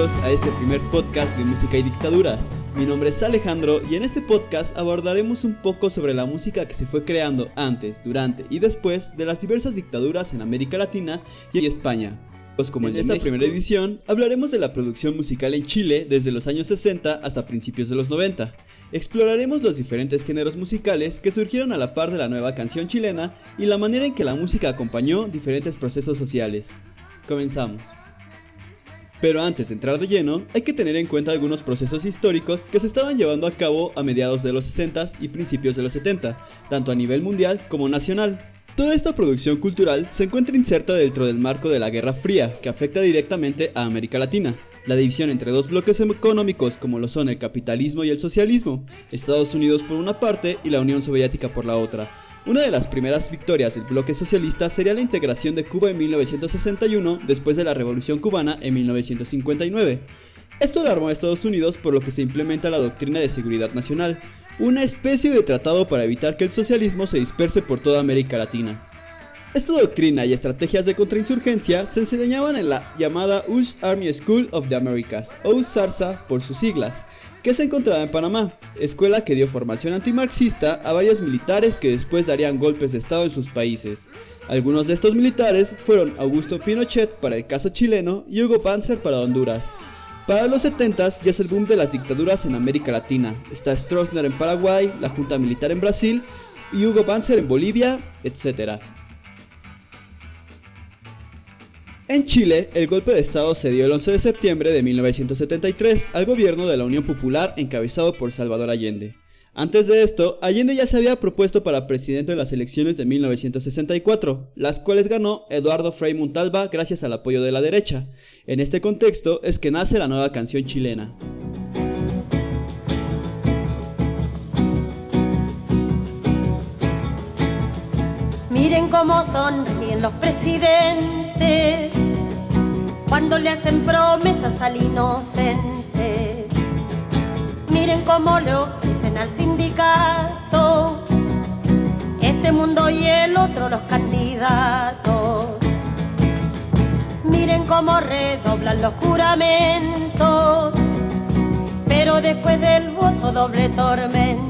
Bienvenidos a este primer podcast de música y dictaduras. Mi nombre es Alejandro y en este podcast abordaremos un poco sobre la música que se fue creando antes, durante y después de las diversas dictaduras en América Latina y España. Pues como en, esta primera edición, hablaremos de la producción musical en Chile desde los años 60 hasta principios de los 90. Exploraremos los diferentes géneros musicales que surgieron a la par de la nueva canción chilena y la manera en que la música acompañó diferentes procesos sociales. Comenzamos. Pero antes de entrar de lleno, hay que tener en cuenta algunos procesos históricos que se estaban llevando a cabo a mediados de los 60 y principios de los 70, tanto a nivel mundial como nacional. Toda esta producción cultural se encuentra inserta dentro del marco de la Guerra Fría, que afecta directamente a América Latina. La división entre dos bloques económicos como lo son el capitalismo y el socialismo, Estados Unidos por una parte y la Unión Soviética por la otra, una de las primeras victorias del bloque socialista sería la integración de Cuba en 1961 después de la Revolución cubana en 1959. Esto alarmó a Estados Unidos por lo que se implementa la Doctrina de Seguridad Nacional, una especie de tratado para evitar que el socialismo se disperse por toda América Latina. Esta doctrina y estrategias de contrainsurgencia se enseñaban en la llamada US Army School of the Americas, o USARSA por sus siglas, que se encontraba en Panamá, escuela que dio formación antimarxista a varios militares que después darían golpes de Estado en sus países. Algunos de estos militares fueron Augusto Pinochet para el caso chileno y Hugo Panzer para Honduras. Para los 70 ya es el boom de las dictaduras en América Latina. Está Stroessner en Paraguay, la Junta Militar en Brasil y Hugo Panzer en Bolivia, etc. En Chile, el golpe de Estado se dio el 11 de septiembre de 1973 al gobierno de la Unión Popular encabezado por Salvador Allende. Antes de esto, Allende ya se había propuesto para presidente en las elecciones de 1964, las cuales ganó Eduardo Frei Montalva gracias al apoyo de la derecha. En este contexto es que nace la nueva canción chilena. Miren cómo sonríen los presidentes cuando le hacen promesas al inocente. Miren cómo le ofrecen al sindicato este mundo y el otro los candidatos. Miren cómo redoblan los juramentos, pero después del voto doble tormento.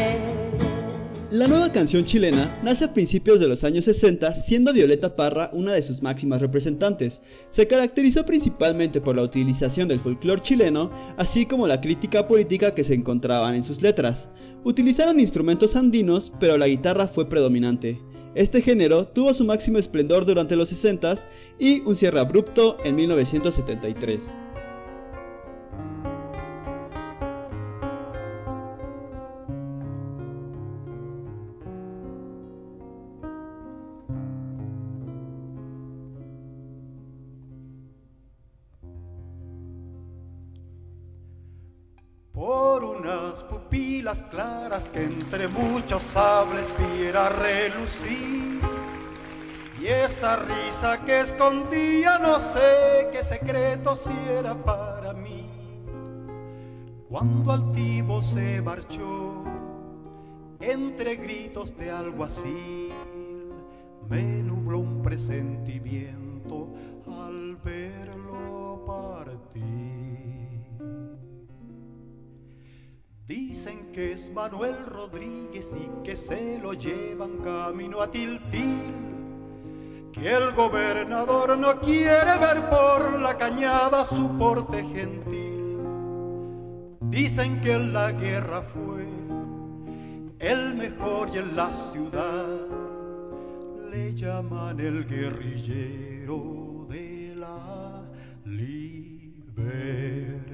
La nueva canción chilena nace a principios de los años 60, siendo Violeta Parra una de sus máximas representantes. Se caracterizó principalmente por la utilización del folclore chileno, así como la crítica política que se encontraban en sus letras. Utilizaron instrumentos andinos, pero la guitarra fue predominante. Este género tuvo su máximo esplendor durante los 60 y un cierre abrupto en 1973. Pupilas claras que entre muchos sables viera relucir. Y esa risa que escondía no sé qué secreto si era para mí. Cuando altivo se marchó, entre gritos de algo así, me nubló un presentimiento Dicen que es Manuel Rodríguez y que se lo llevan camino a Tiltil. Que el gobernador no quiere ver por la cañada su porte gentil. Dicen que en la guerra fue el mejor y en la ciudad le llaman el guerrillero de la libertad.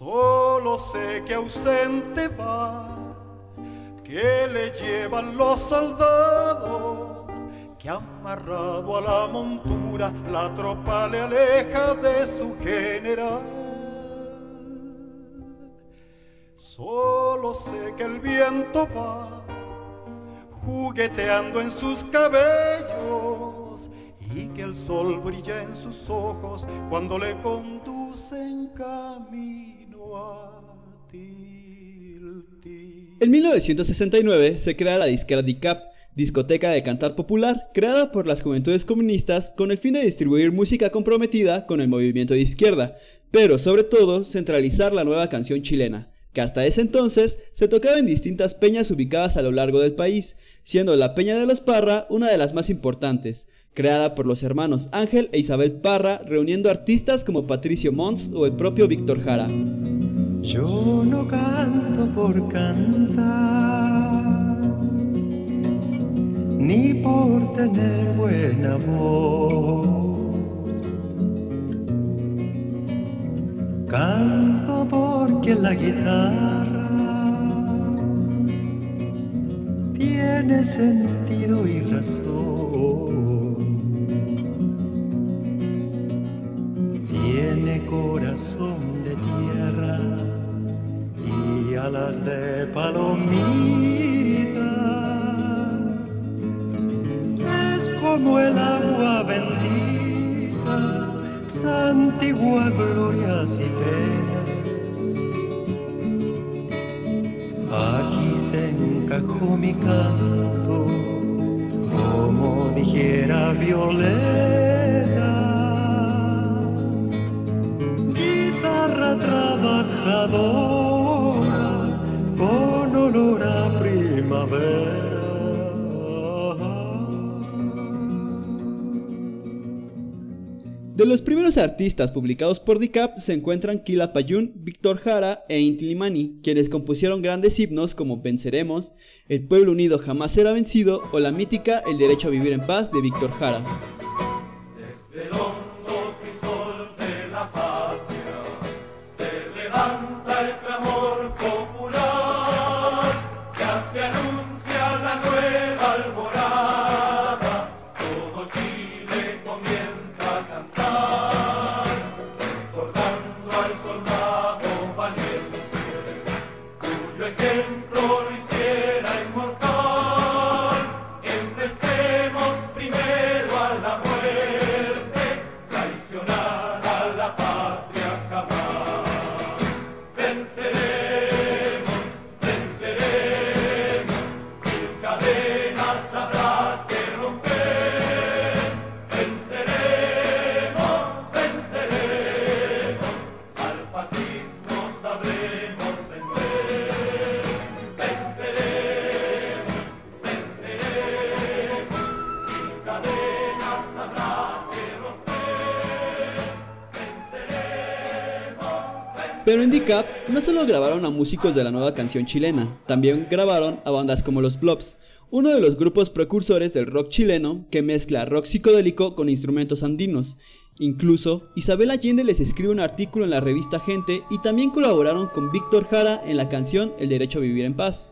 Solo sé que ausente va, que le llevan los soldados, que amarrado a la montura la tropa le aleja de su general. Solo sé que el viento va jugueteando en sus cabellos y que el sol brilla en sus ojos cuando le conducen camino. En 1969 se crea la disquera DICAP, discoteca de cantar popular, creada por las juventudes comunistas con el fin de distribuir música comprometida con el movimiento de izquierda, pero sobre todo centralizar la nueva canción chilena, que hasta ese entonces se tocaba en distintas peñas ubicadas a lo largo del país, siendo la Peña de los Parra una de las más importantes, creada por los hermanos Ángel e Isabel Parra, reuniendo artistas como Patricio Mons o el propio Víctor Jara. Yo no canto por cantar, ni por tener buena voz. Canto porque la guitarra tiene sentido y razón. Tiene corazón de tierra y alas de palomita. Es como el agua bendita, santigua glorias y penas. Aquí se encajó mi canto, como dijera Violeta. De los primeros artistas publicados por DICAP se encuentran Kila Payún, Víctor Jara e Inti Limani, quienes compusieron grandes himnos como Venceremos, El pueblo unido jamás será vencido o la mítica El derecho a vivir en paz de Víctor Jara. Grabaron a músicos de la nueva canción chilena, también grabaron a bandas como los Blobs, uno de los grupos precursores del rock chileno que mezcla rock psicodélico con instrumentos andinos. Incluso, Isabel Allende les escribe un artículo en la revista Gente y también colaboraron con Víctor Jara en la canción El Derecho a Vivir en Paz.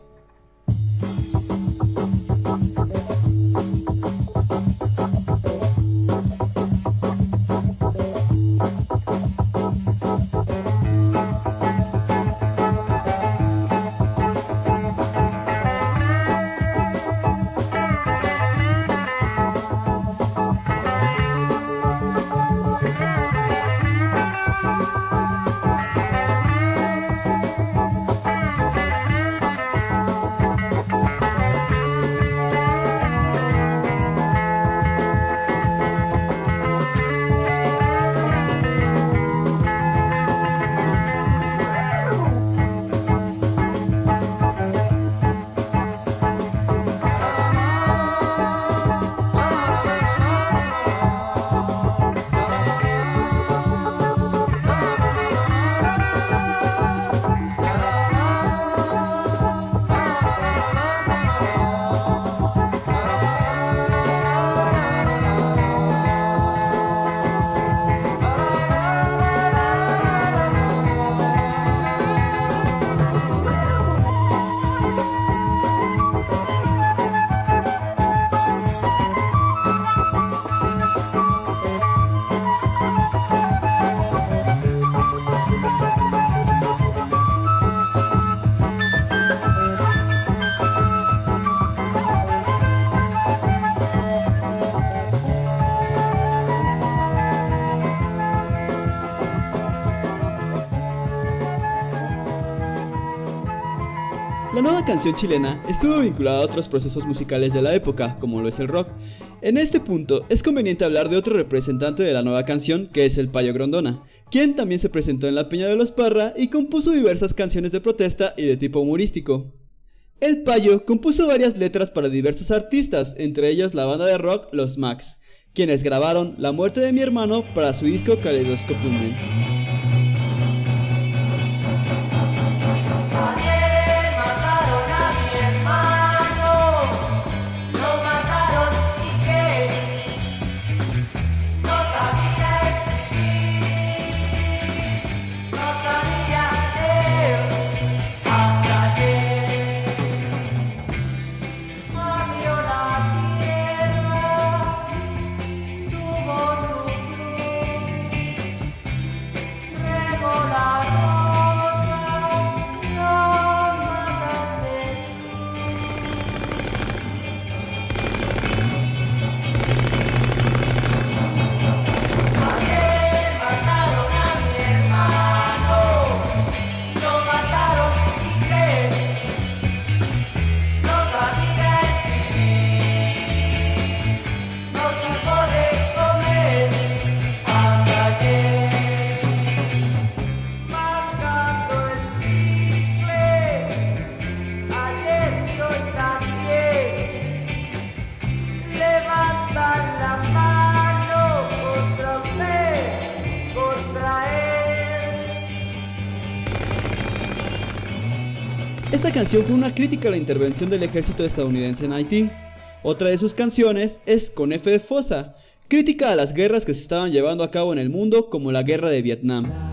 Canción chilena estuvo vinculada a otros procesos musicales de la época, como lo es el rock. En este punto, es conveniente hablar de otro representante de la nueva canción, que es el Payo Grondona, quien también se presentó en la Peña de los Parra y compuso diversas canciones de protesta y de tipo humorístico. El Payo compuso varias letras para diversos artistas, entre ellos la banda de rock Los Max, quienes grabaron La muerte de mi hermano para su disco Kaleidoscopium. Fue una crítica a la intervención del ejército estadounidense en Haití. Otra de sus canciones es Con F de Fosa, crítica a las guerras que se estaban llevando a cabo en el mundo como la guerra de Vietnam.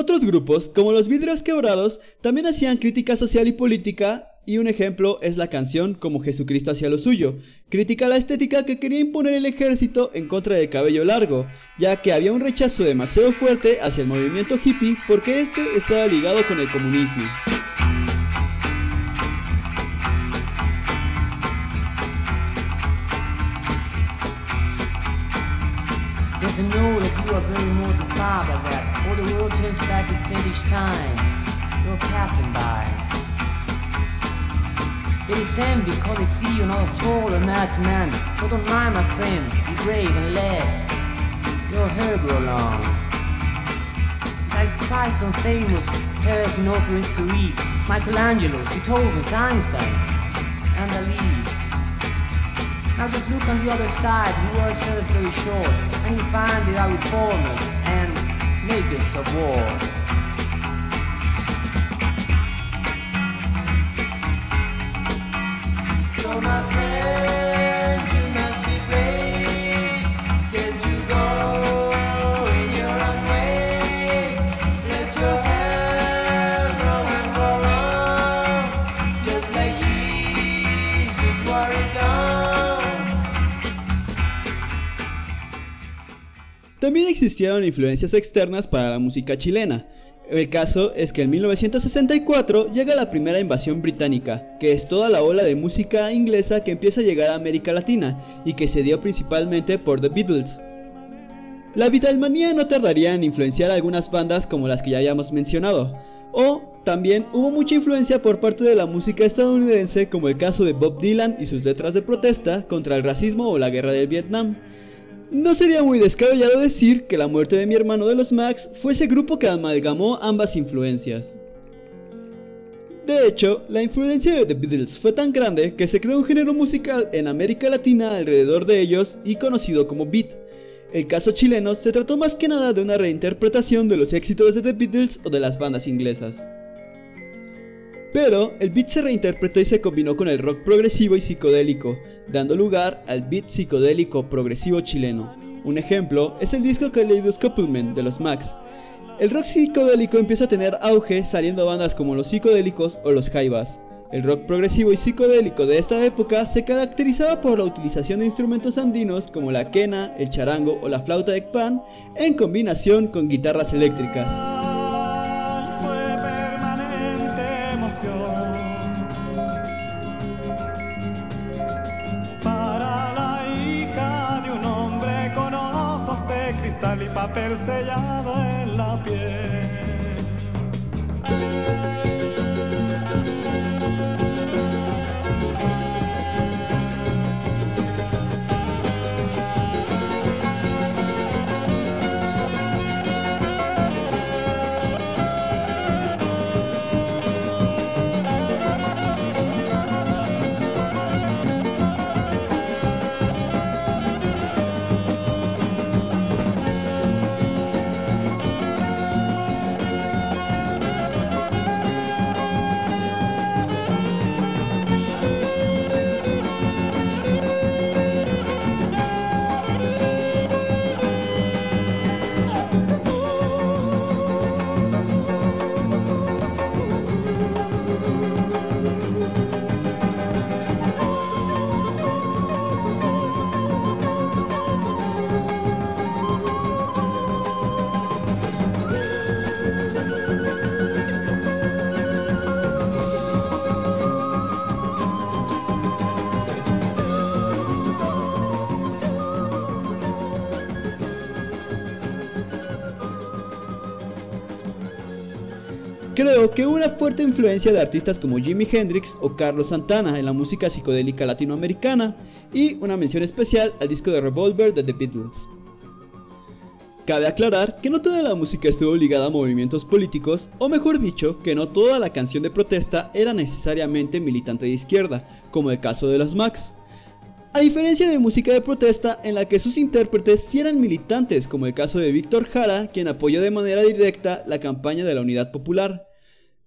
Otros grupos, como los Vidrios Quebrados, también hacían crítica social y política, y un ejemplo es la canción Como Jesucristo hacía lo suyo, crítica a la estética que quería imponer el ejército en contra del cabello largo, ya que había un rechazo demasiado fuerte hacia el movimiento hippie porque este estaba ligado con el comunismo. Yes, I know that you are very mortified by that. All the world turns back said each time you're passing by. It is same because they see you're not a tall or masked man. So don't mind, my friend. Be brave and let your hair grow long. Besides Christ and famous in all through history, Michelangelo's, Beethoven's, Einstein's, and. Now just look on the other side, the world is very short, and you find are reformers and makers of war. También existieron influencias externas para la música chilena. El caso es que en 1964 llega la primera invasión británica, que es toda la ola de música inglesa que empieza a llegar a América Latina y que se dio principalmente por The Beatles. La Beatlemanía no tardaría en influenciar a algunas bandas como las que ya habíamos mencionado, o también hubo mucha influencia por parte de la música estadounidense como el caso de Bob Dylan y sus letras de protesta contra el racismo o la guerra del Vietnam. No sería muy descabellado decir que la muerte de mi hermano de los Max fue ese grupo que amalgamó ambas influencias. De hecho, la influencia de The Beatles fue tan grande que se creó un género musical en América Latina alrededor de ellos y conocido como beat. El caso chileno se trató más que nada de una reinterpretación de los éxitos de The Beatles o de las bandas inglesas. Pero el beat se reinterpretó y se combinó con el rock progresivo y psicodélico, dando lugar al beat psicodélico progresivo chileno. Un ejemplo es el disco Kaleidoscopulmen de los Max. El rock psicodélico empieza a tener auge saliendo bandas como los psicodélicos o los jaivas. El rock progresivo y psicodélico de esta época se caracterizaba por la utilización de instrumentos andinos como la quena, el charango o la flauta de pan en combinación con guitarras eléctricas. Papel sellado en la piel. Que hubo una fuerte influencia de artistas como Jimi Hendrix o Carlos Santana en la música psicodélica latinoamericana y una mención especial al disco de Revolver de The Beatles. Cabe aclarar que no toda la música estuvo ligada a movimientos políticos, o mejor dicho, que no toda la canción de protesta era necesariamente militante de izquierda, como el caso de los Max. A diferencia de música de protesta en la que sus intérpretes sí eran militantes, como el caso de Víctor Jara, quien apoyó de manera directa la campaña de la Unidad Popular.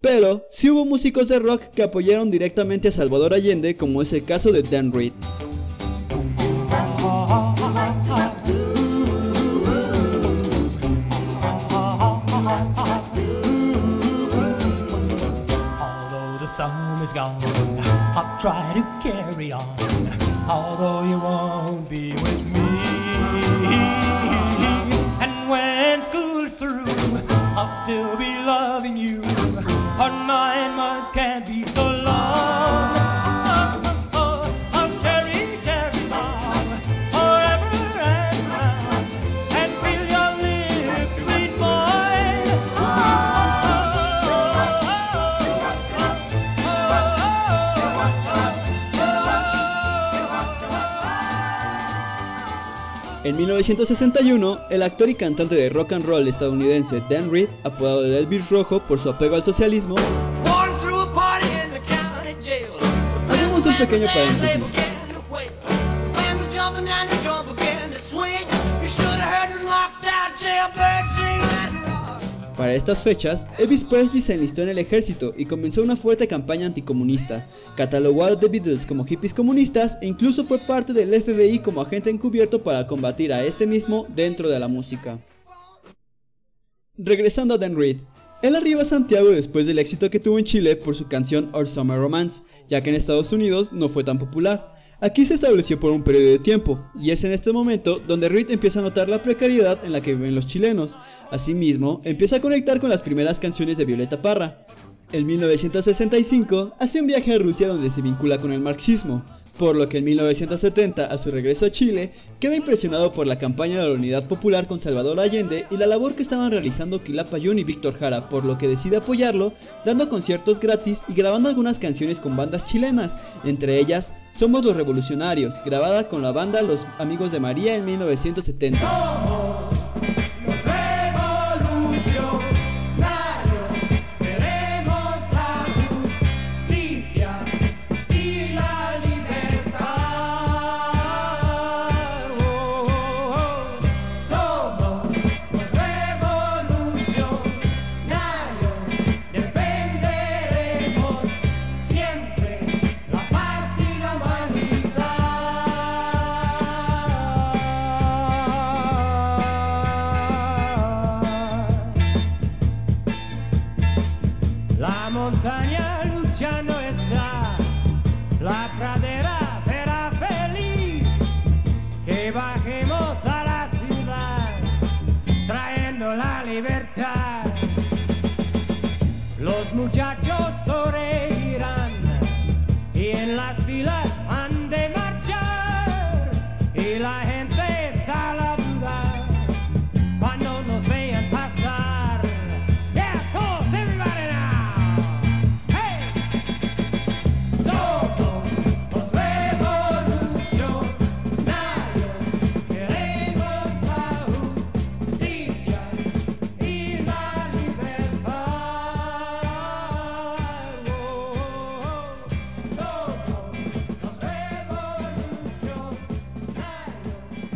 Pero sí hubo músicos de rock que apoyaron directamente a Salvador Allende, como es el caso de Dan Reed. Gone, I'll try to carry on. Although you won't be with Our nine En 1961, el actor y cantante de rock and roll estadounidense Dan Reed, apodado de Elvis Rojo por su apego al socialismo, hagamos un pequeño paréntesis. Para estas fechas, Elvis Presley se enlistó en el ejército y comenzó una fuerte campaña anticomunista. Catalogó a The Beatles como hippies comunistas e incluso fue parte del FBI como agente encubierto para combatir a este mismo dentro de la música. Regresando a Dan Reed, él arriba a Santiago después del éxito que tuvo en Chile por su canción Our Summer Romance, ya que en Estados Unidos no fue tan popular. Aquí se estableció por un periodo de tiempo, y es en este momento donde Reed empieza a notar la precariedad en la que viven los chilenos. Asimismo, empieza a conectar con las primeras canciones de Violeta Parra. En 1965 hace un viaje a Rusia donde se vincula con el marxismo, por lo que en 1970, a su regreso a Chile, queda impresionado por la campaña de la Unidad Popular con Salvador Allende y la labor que estaban realizando Quilapa Jun y Víctor Jara, por lo que decide apoyarlo, dando conciertos gratis y grabando algunas canciones con bandas chilenas, entre ellas Somos los Revolucionarios, grabada con la banda Los Amigos de María en 1970. Los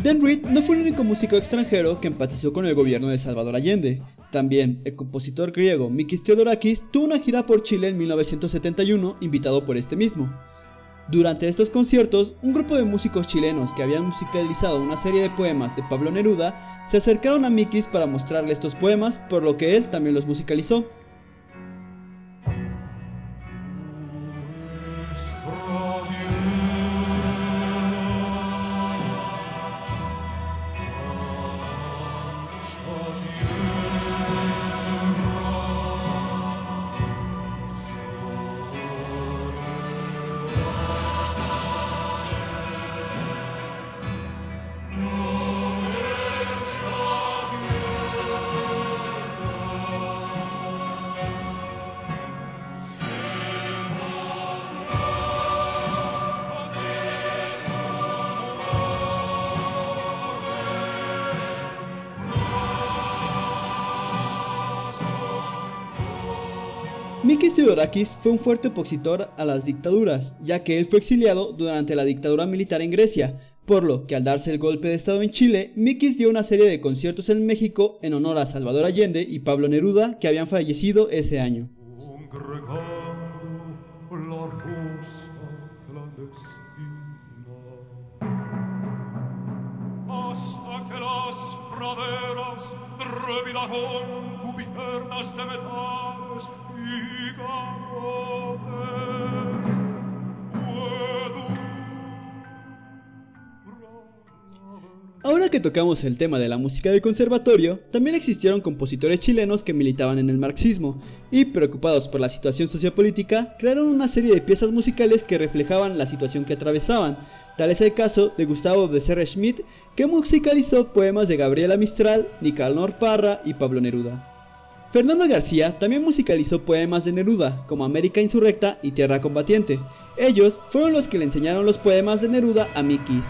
Dan Reed no fue el único músico extranjero que empatizó con el gobierno de Salvador Allende. También, el compositor griego Mikis Theodorakis tuvo una gira por Chile en 1971 invitado por este mismo. Durante estos conciertos, un grupo de músicos chilenos que habían musicalizado una serie de poemas de Pablo Neruda se acercaron a Mikis para mostrarle estos poemas, por lo que él también los musicalizó. Mikis Theodorakis fue un fuerte opositor a las dictaduras, ya que él fue exiliado durante la dictadura militar en Grecia, por lo que al darse el golpe de estado en Chile, Mikis dio una serie de conciertos en México en honor a Salvador Allende y Pablo Neruda, que habían fallecido ese año. Ahora que tocamos el tema de la música de conservatorio, también existieron compositores chilenos que militaban en el marxismo y, preocupados por la situación sociopolítica, crearon una serie de piezas musicales que reflejaban la situación que atravesaban. Tal es el caso de Gustavo Becerra Schmidt, que musicalizó poemas de Gabriela Mistral, Nicanor Parra y Pablo Neruda. Fernando García también musicalizó poemas de Neruda, como América Insurrecta y Tierra Combatiente. Ellos fueron los que le enseñaron los poemas de Neruda a Mikis.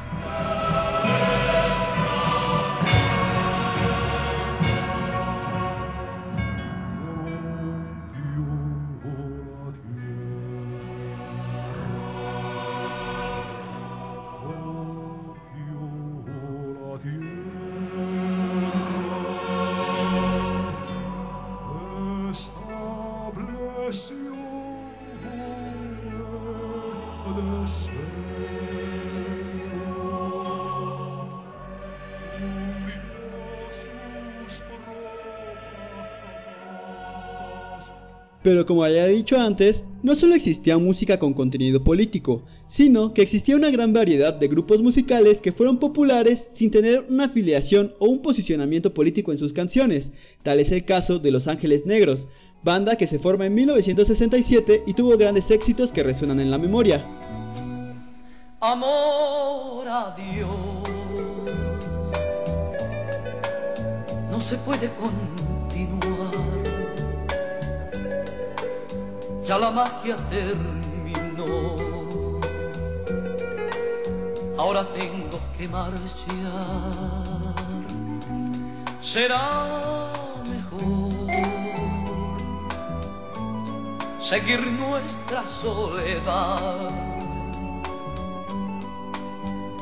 Pero como he dicho antes, no solo existía música con contenido político, sino que existía una gran variedad de grupos musicales que fueron populares sin tener una afiliación o un posicionamiento político en sus canciones. Tal es el caso de Los Ángeles Negros, banda que se forma en 1967 y tuvo grandes éxitos que resuenan en la memoria. amor a Dios. No se puede continuar. Ya la magia terminó. ahora tengo que marchar. Será mejor seguir nuestra soledad.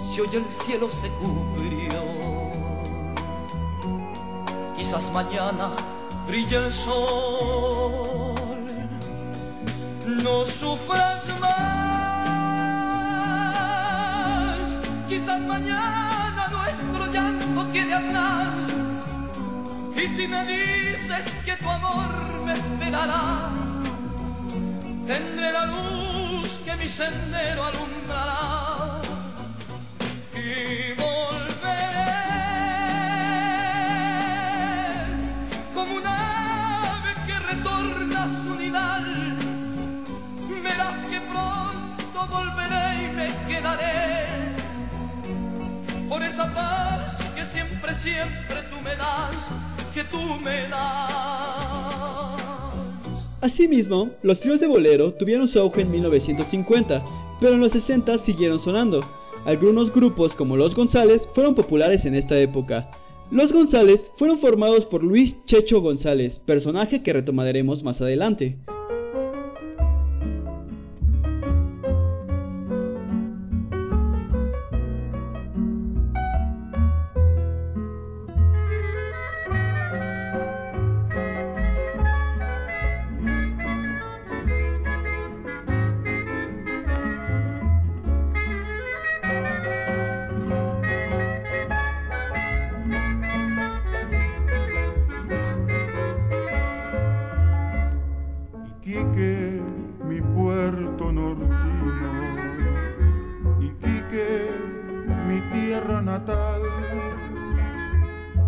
Si hoy el cielo se cubrió, quizás mañana brille el sol. No sufras más, quizás mañana nuestro llanto quede atrás. Y si me dices que tu amor me esperará, tendré la luz que mi sendero alumbrará y volveré como un ave que retorna a su nidal. Volveré y me quedaré por esa paz que siempre, siempre tú me das, que tú me das. Asimismo, los tríos de bolero tuvieron su auge en 1950, pero en los 60 siguieron sonando. Algunos grupos como Los González fueron populares en esta época. Los González fueron formados por Luis Checho González, personaje que retomaremos más adelante.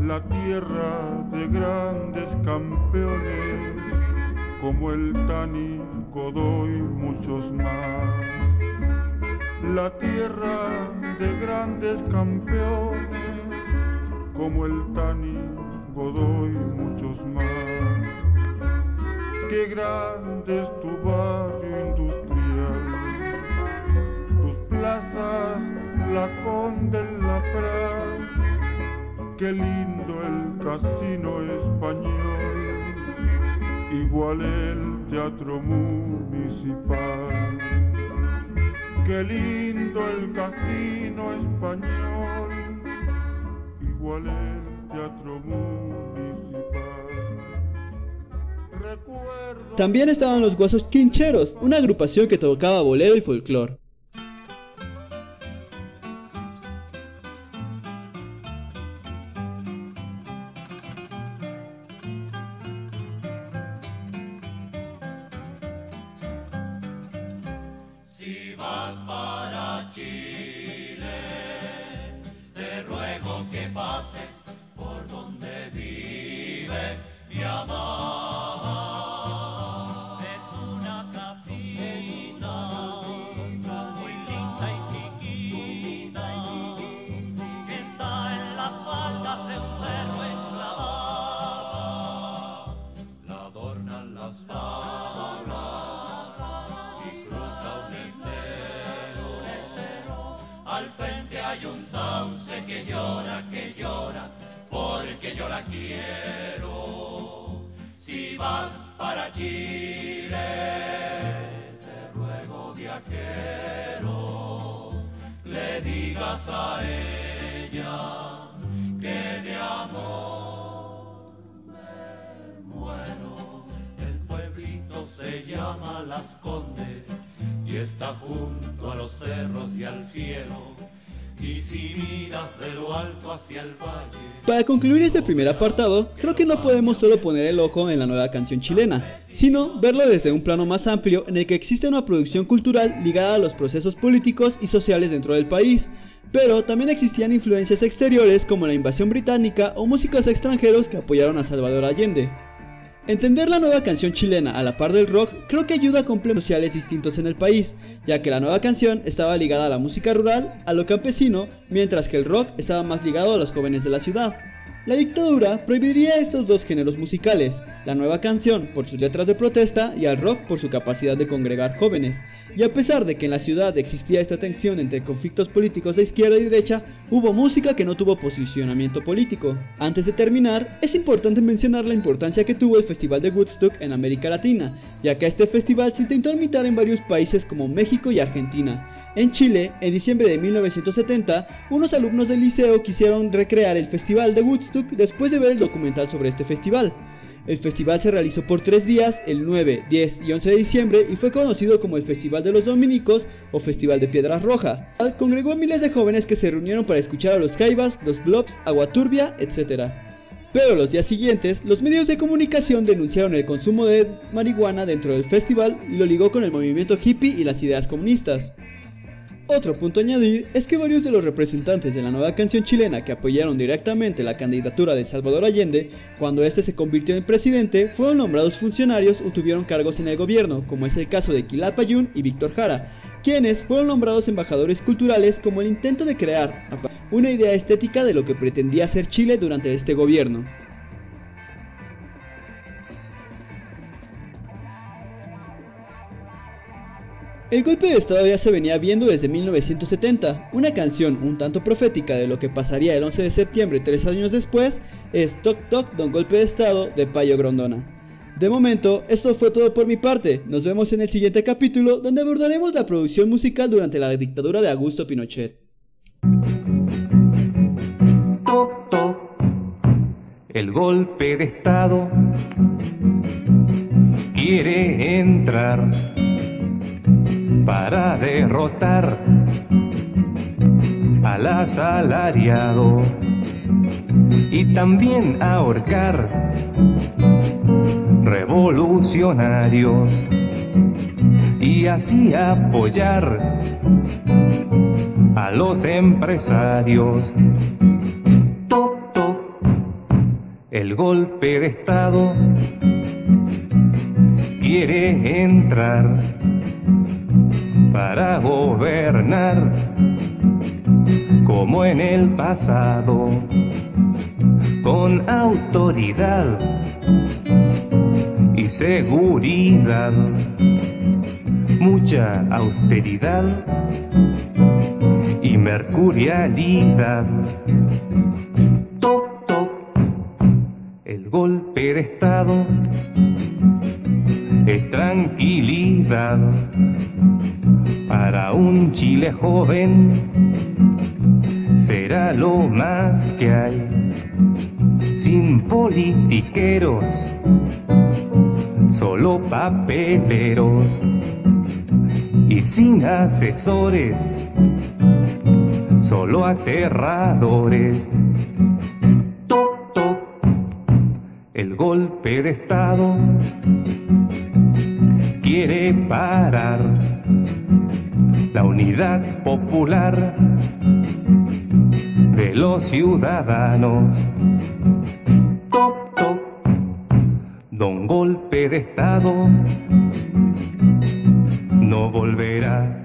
La tierra de grandes campeones, como el Tani Godoy, muchos más. La tierra de grandes campeones, como el Tani Godoy, muchos más. Qué grande es tu barrio industrial, tus plazas, la Conde, la Prat, qué lindo el casino español, igual el teatro municipal. Qué lindo el casino español, igual el teatro municipal. También estaban los Guasos Quincheros, una agrupación que tocaba bolero y folclore. Si vas llama Las Condes y está junto a los cerros y al cielo. Y si miras de lo alto hacia el valle, Para concluir este primer apartado, creo que no podemos solo poner el ojo en la nueva canción chilena, sino verlo desde un plano más amplio en el que existe una producción cultural ligada a los procesos políticos y sociales dentro del país, pero también existían influencias exteriores como la invasión británica o músicos extranjeros que apoyaron a Salvador Allende. Entender la nueva canción chilena a la par del rock creo que ayuda a complementos sociales distintos en el país, ya que la nueva canción estaba ligada a la música rural, a lo campesino, mientras que el rock estaba más ligado a los jóvenes de la ciudad. La dictadura prohibiría estos dos géneros musicales, la nueva canción por sus letras de protesta y al rock por su capacidad de congregar jóvenes. Y a pesar de que en la ciudad existía esta tensión entre conflictos políticos de izquierda y derecha, hubo música que no tuvo posicionamiento político. Antes de terminar, es importante mencionar la importancia que tuvo el Festival de Woodstock en América Latina, ya que este festival se intentó imitar en varios países como México y Argentina. En Chile, en diciembre de 1970, unos alumnos del liceo quisieron recrear el Festival de Woodstock después de ver el documental sobre este festival. El festival se realizó por tres días, el 9, 10 y 11 de diciembre, y fue conocido como el Festival de los Dominicos o Festival de Piedras Roja. Congregó a miles de jóvenes que se reunieron para escuchar a los Jaivas, los Blobs, Agua Turbia, etc. Pero los días siguientes, los medios de comunicación denunciaron el consumo de marihuana dentro del festival y lo ligó con el movimiento hippie y las ideas comunistas. Otro punto a añadir es que varios de los representantes de la nueva canción chilena que apoyaron directamente la candidatura de Salvador Allende cuando este se convirtió en presidente fueron nombrados funcionarios o tuvieron cargos en el gobierno, como es el caso de Quilapayún y Víctor Jara, quienes fueron nombrados embajadores culturales como el intento de crear una idea estética de lo que pretendía ser Chile durante este gobierno. El golpe de Estado ya se venía viendo desde 1970. Una canción un tanto profética de lo que pasaría el 11 de septiembre tres años después es Toc Toc Don Golpe de Estado de Payo Grondona. De momento, esto fue todo por mi parte. Nos vemos en el siguiente capítulo donde abordaremos la producción musical durante la dictadura de Augusto Pinochet. Toc Toc, el golpe de Estado quiere entrar para derrotar al asalariado y también ahorcar revolucionarios y así apoyar a los empresarios. Top, top, el golpe de Estado quiere entrar para gobernar como en el pasado, con autoridad y seguridad, mucha austeridad y mercurialidad. Toc, toc, el golpe de Estado es tranquilidad para un Chile joven. Será lo más que hay, sin politiqueros, solo papeleros y sin asesores, solo aterradores. Toc, toc, el golpe de Estado quiere parar la unidad popular de los ciudadanos. Top, top, don golpe de Estado no volverá.